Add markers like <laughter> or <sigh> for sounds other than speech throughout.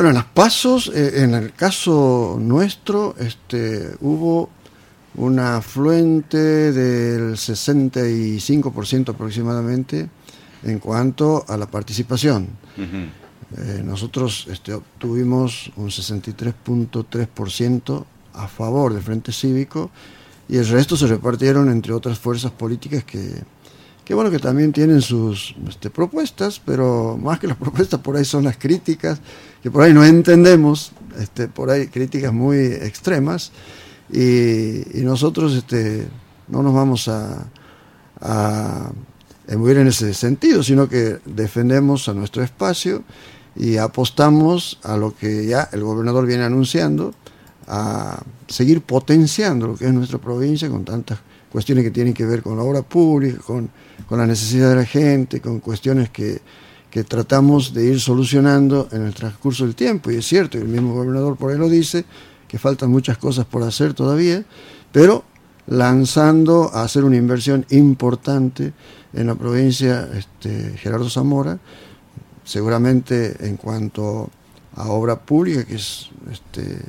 Bueno, en las pasos, eh, en el caso nuestro, este, hubo una afluente del 65% aproximadamente en cuanto a la participación. Eh, nosotros este, obtuvimos un 63.3% a favor del Frente Cívico y el resto se repartieron entre otras fuerzas políticas que, que bueno, que también tienen sus este, propuestas, pero más que las <laughs> propuestas por ahí son las críticas, que por ahí no entendemos, este, por ahí críticas muy extremas, y, nosotros este, no nos vamos a, a en ese sentido, sino que defendemos a nuestro espacio y apostamos a lo que ya el gobernador viene anunciando, a seguir potenciando lo que es nuestra provincia con tantas cuestiones que tienen que ver con la obra pública, con, con la necesidad de la gente, con cuestiones que, que tratamos de ir solucionando en el transcurso del tiempo. Y es cierto, el mismo gobernador por ahí lo dice, que faltan muchas cosas por hacer todavía, pero lanzando a hacer una inversión importante en la provincia este, Gerardo Zamora, seguramente en cuanto a obra pública, que es este,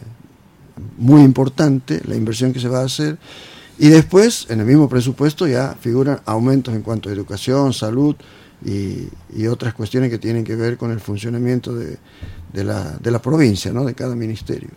muy importante la inversión que se va a hacer, y después en el mismo presupuesto ya figuran aumentos en cuanto a educación, salud y, otras cuestiones que tienen que ver con el funcionamiento de, la, de la provincia, ¿no? de cada ministerio.